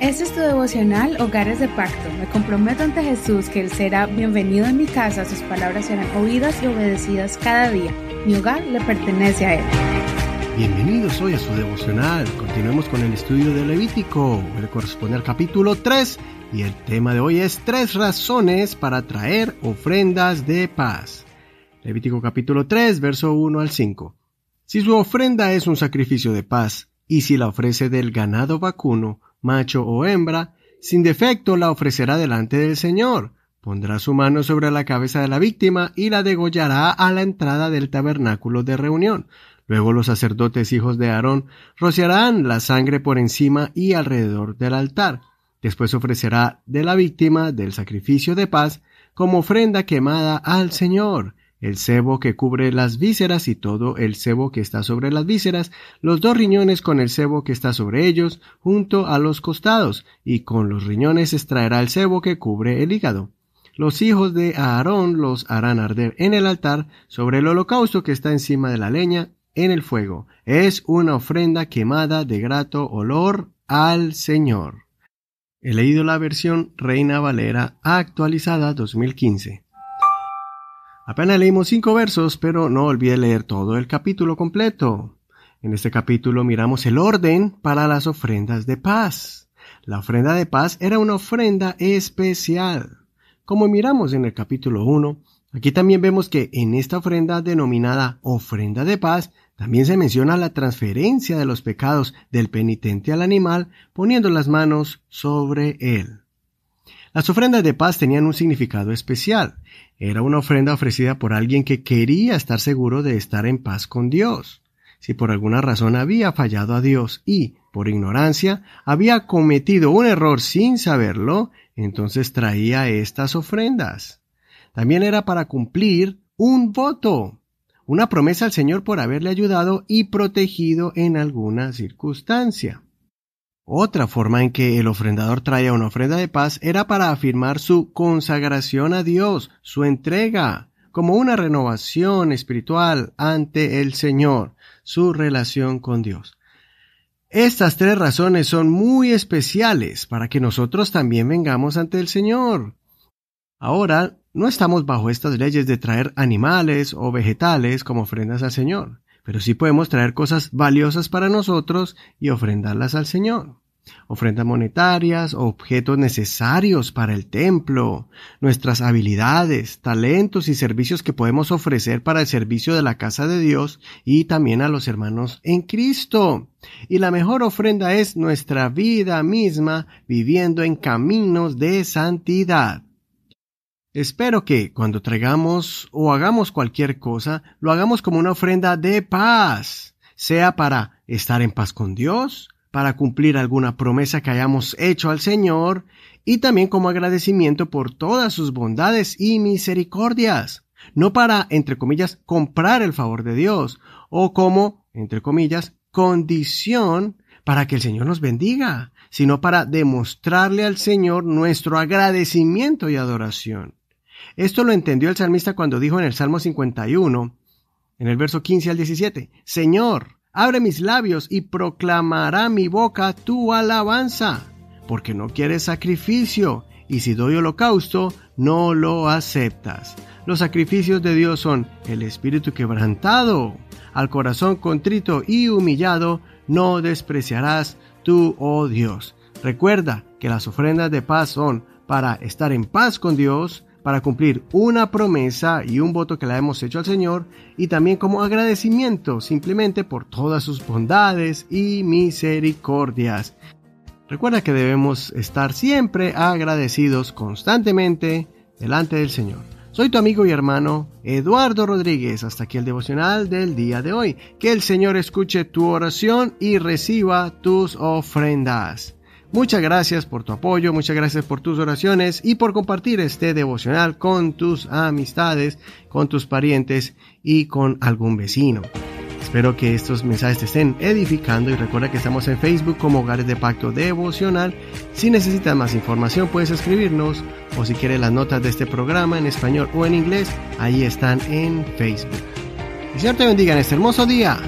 Este es tu devocional Hogares de Pacto. Me comprometo ante Jesús que Él será bienvenido en mi casa, sus palabras serán oídas y obedecidas cada día. Mi hogar le pertenece a Él. Bienvenidos hoy a su devocional. Continuemos con el estudio de Levítico. Le corresponde al capítulo 3 y el tema de hoy es tres razones para traer ofrendas de paz. Levítico capítulo 3, verso 1 al 5. Si su ofrenda es un sacrificio de paz, y si la ofrece del ganado vacuno, macho o hembra, sin defecto la ofrecerá delante del Señor. Pondrá su mano sobre la cabeza de la víctima y la degollará a la entrada del tabernáculo de reunión. Luego los sacerdotes hijos de Aarón rociarán la sangre por encima y alrededor del altar. Después ofrecerá de la víctima del sacrificio de paz como ofrenda quemada al Señor el sebo que cubre las vísceras y todo el sebo que está sobre las vísceras, los dos riñones con el sebo que está sobre ellos, junto a los costados, y con los riñones extraerá el sebo que cubre el hígado. Los hijos de Aarón los harán arder en el altar sobre el holocausto que está encima de la leña en el fuego. Es una ofrenda quemada de grato olor al Señor. He leído la versión Reina Valera actualizada 2015. Apenas leímos cinco versos, pero no olvide leer todo el capítulo completo. En este capítulo miramos el orden para las ofrendas de paz. La ofrenda de paz era una ofrenda especial. Como miramos en el capítulo 1, aquí también vemos que en esta ofrenda denominada ofrenda de paz también se menciona la transferencia de los pecados del penitente al animal poniendo las manos sobre él. Las ofrendas de paz tenían un significado especial. Era una ofrenda ofrecida por alguien que quería estar seguro de estar en paz con Dios. Si por alguna razón había fallado a Dios y, por ignorancia, había cometido un error sin saberlo, entonces traía estas ofrendas. También era para cumplir un voto, una promesa al Señor por haberle ayudado y protegido en alguna circunstancia. Otra forma en que el ofrendador traía una ofrenda de paz era para afirmar su consagración a Dios, su entrega, como una renovación espiritual ante el Señor, su relación con Dios. Estas tres razones son muy especiales para que nosotros también vengamos ante el Señor. Ahora, no estamos bajo estas leyes de traer animales o vegetales como ofrendas al Señor pero sí podemos traer cosas valiosas para nosotros y ofrendarlas al Señor. Ofrendas monetarias, objetos necesarios para el templo, nuestras habilidades, talentos y servicios que podemos ofrecer para el servicio de la casa de Dios y también a los hermanos en Cristo. Y la mejor ofrenda es nuestra vida misma viviendo en caminos de santidad. Espero que cuando traigamos o hagamos cualquier cosa, lo hagamos como una ofrenda de paz, sea para estar en paz con Dios, para cumplir alguna promesa que hayamos hecho al Señor, y también como agradecimiento por todas sus bondades y misericordias, no para, entre comillas, comprar el favor de Dios, o como, entre comillas, condición para que el Señor nos bendiga, sino para demostrarle al Señor nuestro agradecimiento y adoración. Esto lo entendió el salmista cuando dijo en el Salmo 51, en el verso 15 al 17, Señor, abre mis labios y proclamará mi boca tu alabanza, porque no quieres sacrificio, y si doy holocausto, no lo aceptas. Los sacrificios de Dios son el espíritu quebrantado, al corazón contrito y humillado, no despreciarás tú, oh Dios. Recuerda que las ofrendas de paz son para estar en paz con Dios, para cumplir una promesa y un voto que le hemos hecho al Señor y también como agradecimiento simplemente por todas sus bondades y misericordias. Recuerda que debemos estar siempre agradecidos constantemente delante del Señor. Soy tu amigo y hermano Eduardo Rodríguez. Hasta aquí el devocional del día de hoy. Que el Señor escuche tu oración y reciba tus ofrendas. Muchas gracias por tu apoyo, muchas gracias por tus oraciones y por compartir este devocional con tus amistades, con tus parientes y con algún vecino. Espero que estos mensajes te estén edificando y recuerda que estamos en Facebook como Hogares de Pacto Devocional. Si necesitas más información puedes escribirnos o si quieres las notas de este programa en español o en inglés, ahí están en Facebook. Y Señor te bendiga en este hermoso día